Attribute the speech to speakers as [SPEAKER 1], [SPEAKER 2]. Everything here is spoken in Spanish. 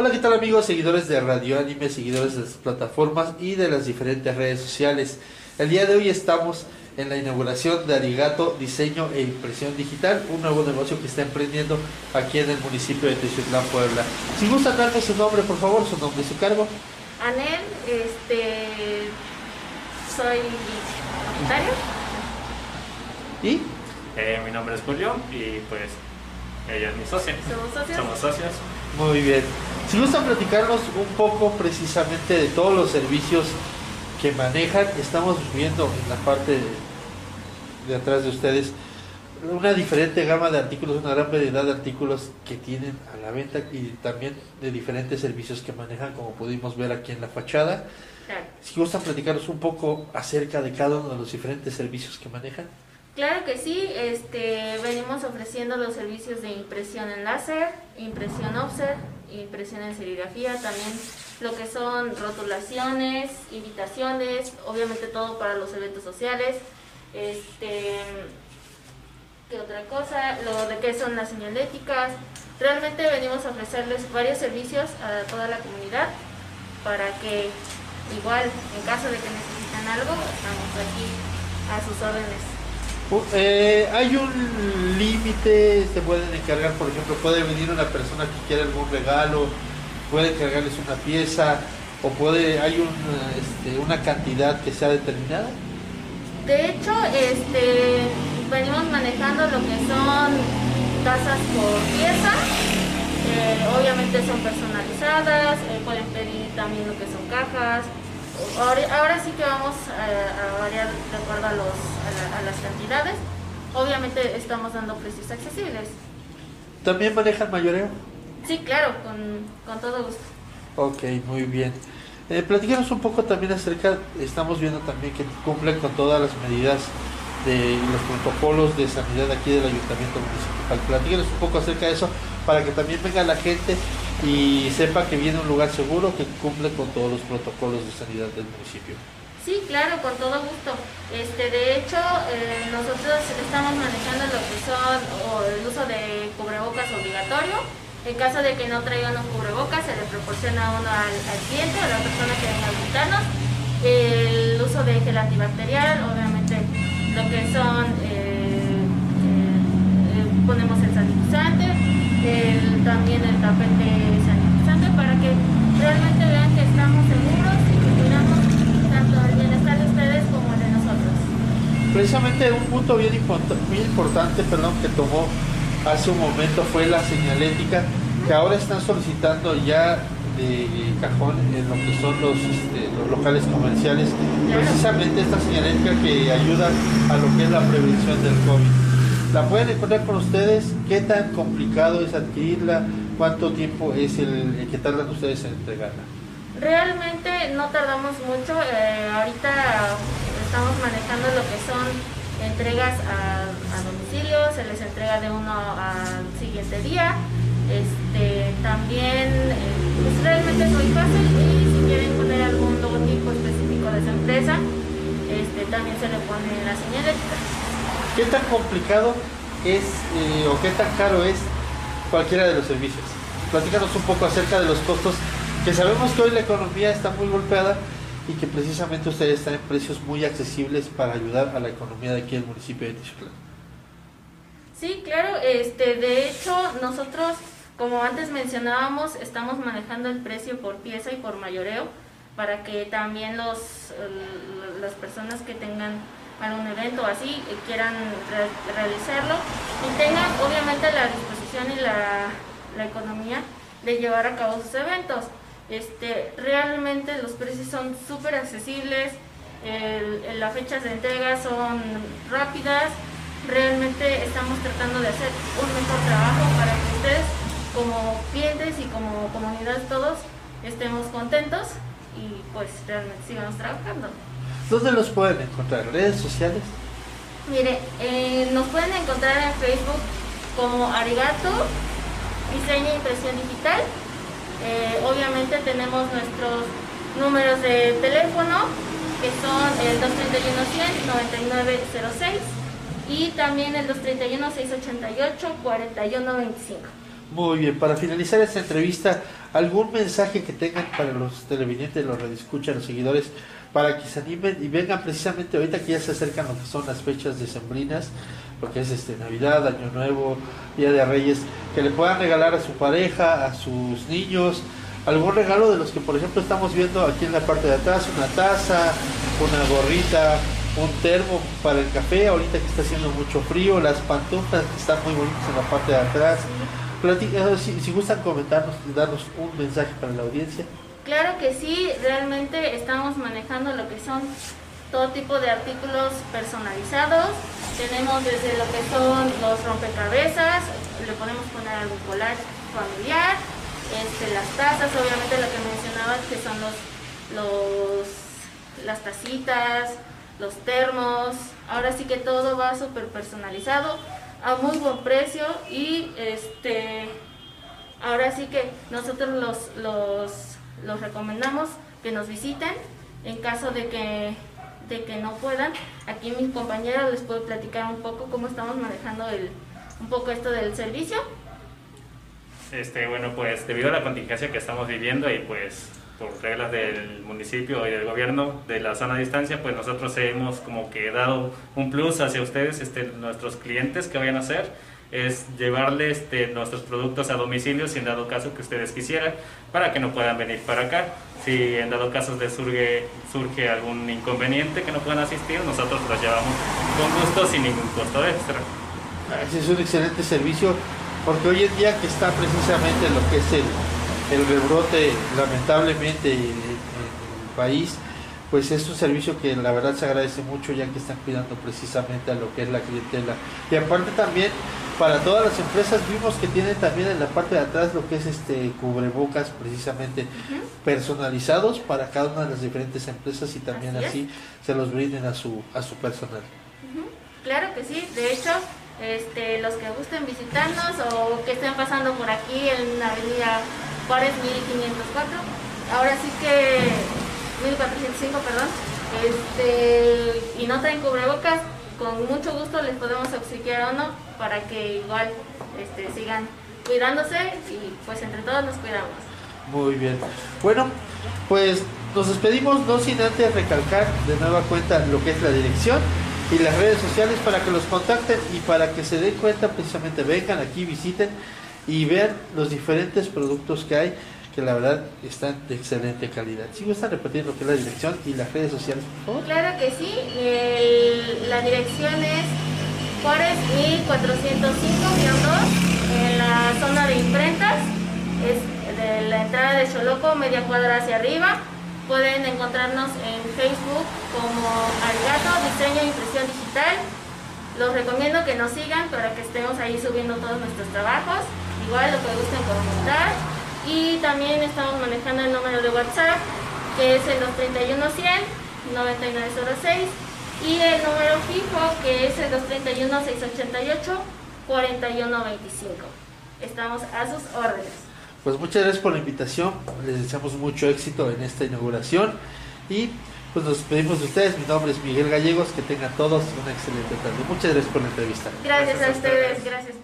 [SPEAKER 1] Hola, ¿qué tal amigos, seguidores de Radio Anime, seguidores de las plataformas y de las diferentes redes sociales? El día de hoy estamos en la inauguración de Arigato Diseño e Impresión Digital, un nuevo negocio que está emprendiendo aquí en el municipio de Techiutlán, Puebla. Si gusta darme su nombre, por favor, su nombre y su cargo.
[SPEAKER 2] Anel, este, soy voluntario.
[SPEAKER 1] ¿Y?
[SPEAKER 3] Eh, mi nombre es Julio y pues ella es mi socia.
[SPEAKER 2] Somos socios.
[SPEAKER 3] Somos socios.
[SPEAKER 1] Muy bien. Si gustan platicarnos un poco precisamente de todos los servicios que manejan, estamos viendo en la parte de, de atrás de ustedes una diferente gama de artículos, una gran variedad de artículos que tienen a la venta y también de diferentes servicios que manejan, como pudimos ver aquí en la fachada.
[SPEAKER 2] Claro.
[SPEAKER 1] Si gustan platicarnos un poco acerca de cada uno de los diferentes servicios que manejan.
[SPEAKER 2] Claro que sí, este, venimos ofreciendo los servicios de impresión en láser, impresión offset, impresión en serigrafía, también lo que son rotulaciones, invitaciones, obviamente todo para los eventos sociales. Este, ¿qué otra cosa? Lo de qué son las señaléticas. Realmente venimos a ofrecerles varios servicios a toda la comunidad para que igual en caso de que necesiten algo, estamos aquí a sus órdenes.
[SPEAKER 1] Eh, hay un límite, se pueden encargar, por ejemplo, puede venir una persona que quiera algún regalo, puede encargarles una pieza, o puede, hay este, una cantidad que sea determinada.
[SPEAKER 2] De hecho, este, venimos manejando lo que son tasas por pieza. eh, obviamente son personalizadas, eh, pueden pedir también lo que son cajas. Ahora, ahora sí que vamos a, a variar de acuerdo a, los, a, la- a las cantidades. Obviamente estamos dando precios accesibles.
[SPEAKER 1] ¿También manejan mayoreo?
[SPEAKER 2] Sí, claro, con, con todo gusto.
[SPEAKER 1] Ok, muy bien. Eh, platícanos un poco también acerca, estamos viendo también que cumplen con todas las medidas de los protocolos de sanidad aquí del Ayuntamiento Municipal. Platícanos un poco acerca de eso para que también venga la gente y sepa que viene un lugar seguro que cumple con todos los protocolos de sanidad del municipio.
[SPEAKER 2] Sí, claro, con todo gusto. Este, de hecho, eh, nosotros estamos manejando lo que son o el uso de cubrebocas obligatorio. En caso de que no traigan un cubrebocas, se le proporciona uno al, cliente o a la persona que venga a visitarnos. El uso de gel antibacterial, obviamente lo que son, eh, eh, eh, ponemos el sanitizante, también el tapete sanitizante para que realmente vean que estamos seguros y que cuidamos tanto el bienestar de ustedes como el de nosotros.
[SPEAKER 1] Precisamente un punto bien, muy importante perdón, que tomó hace un momento fue la señalética, que ahora están solicitando ya de cajón en lo que son los, este, los locales comerciales, precisamente esta señalética que ayuda a lo que es la prevención del COVID. La pueden encontrar con ustedes, qué tan complicado es adquirirla, cuánto tiempo es el, el que tardan ustedes en entregarla.
[SPEAKER 2] Realmente no tardamos mucho, eh, ahorita estamos manejando lo que son entregas a, domicilio, se les entrega de uno al siguiente día. Este, también eh, pues realmente es muy fácil
[SPEAKER 1] ¿Qué tan complicado es eh, o qué tan caro es cualquiera de los servicios? Platícanos un poco acerca de los costos, que sabemos que hoy la economía está muy golpeada y que precisamente ustedes están en precios muy accesibles para ayudar a la economía de aquí del municipio de Tichutlán.
[SPEAKER 2] Sí, claro, este, de hecho nosotros, como antes mencionábamos, estamos manejando el precio por pieza y por mayoreo para que también los, las personas que tengan algún evento así eh, quieran re- realizarlo y tengan obviamente la disposición y la, la economía de llevar a cabo sus eventos. Este, realmente los precios son súper accesibles, las fechas de entrega son rápidas, realmente estamos tratando de hacer un mejor trabajo para que ustedes como clientes y como comunidad todos estemos contentos y pues realmente sigamos trabajando.
[SPEAKER 1] ¿Dónde los pueden encontrar? ¿Redes sociales?
[SPEAKER 2] Mire, eh, nos pueden encontrar en Facebook como Arigato Diseño e Impresión Digital. Eh, obviamente tenemos nuestros números de teléfono que son el 231 100 9906 y también el 231 688 4125.
[SPEAKER 1] Muy bien, para finalizar esta entrevista, ¿algún mensaje que tengan para los televidentes, los redescuchas, los seguidores, para que se animen y vengan precisamente ahorita que ya se acercan lo que son las fechas decembrinas, lo que es este Navidad, Año Nuevo, Día de Reyes, que le puedan regalar a su pareja, a sus niños, algún regalo de los que por ejemplo estamos viendo aquí en la parte de atrás, una taza, una gorrita, un termo para el café, ahorita que está haciendo mucho frío, las pantuflas que están muy bonitas en la parte de atrás. Eh, si, si gustan comentarnos darnos un mensaje para la audiencia.
[SPEAKER 2] Claro que sí, realmente estamos manejando lo que son todo tipo de artículos personalizados. Tenemos desde lo que son los rompecabezas, le podemos poner algún collage familiar, este, las tazas, obviamente lo que mencionabas que son los, los las tacitas, los termos, ahora sí que todo va súper personalizado a muy buen precio y este ahora sí que nosotros los, los, los recomendamos que nos visiten en caso de que, de que no puedan. Aquí mis compañeros les puedo platicar un poco cómo estamos manejando el, un poco esto del servicio.
[SPEAKER 3] Este, bueno, pues debido a la contingencia que estamos viviendo y pues por reglas del municipio y del gobierno de la de distancia, pues nosotros hemos como que dado un plus hacia ustedes, este, nuestros clientes que vayan a hacer, es llevarles este, nuestros productos a domicilio si en dado caso que ustedes quisieran, para que no puedan venir para acá. Si en dado caso les surge, surge algún inconveniente que no puedan asistir, nosotros los llevamos con gusto sin ningún costo extra.
[SPEAKER 1] Ese es un excelente servicio, porque hoy en día que está precisamente lo que es el el rebrote lamentablemente en el país, pues es un servicio que la verdad se agradece mucho ya que están cuidando precisamente a lo que es la clientela. Y aparte también para todas las empresas vimos que tienen también en la parte de atrás lo que es este cubrebocas precisamente personalizados para cada una de las diferentes empresas y también así, se los brinden a su a su personal.
[SPEAKER 2] Claro que sí, de hecho este, los que gusten visitarnos o que estén pasando por aquí en la avenida Juárez 1504. Ahora sí que 1405, perdón. Este, y no traen cubrebocas, con mucho gusto les podemos obsequiar uno para que igual este, sigan cuidándose y pues entre todos nos cuidamos.
[SPEAKER 1] Muy bien. Bueno, pues nos despedimos no sin antes recalcar de nueva cuenta lo que es la dirección y las redes sociales para que los contacten y para que se den cuenta precisamente vengan aquí, visiten y vean los diferentes productos que hay que la verdad están de excelente calidad. Si gustan repetir lo que es la dirección y las redes sociales.
[SPEAKER 2] Claro que sí, la dirección es Juárez 1405-2 en la zona de imprentas, es de la entrada de Choloco, media cuadra hacia arriba. Pueden encontrarnos en Facebook como Arigato Diseño e Impresión Digital. Los recomiendo que nos sigan para que estemos ahí subiendo todos nuestros trabajos igual lo que gusten comentar. Y también estamos manejando el número de WhatsApp, que es el 231 9906 y el número fijo, que es el 231 688 4125. Estamos a sus órdenes.
[SPEAKER 1] Pues muchas gracias por la invitación, les deseamos mucho éxito en esta inauguración y pues nos despedimos de ustedes. Mi nombre es Miguel Gallegos, que tengan todos una excelente tarde. Muchas gracias por la entrevista.
[SPEAKER 2] Gracias, a ustedes, gracias.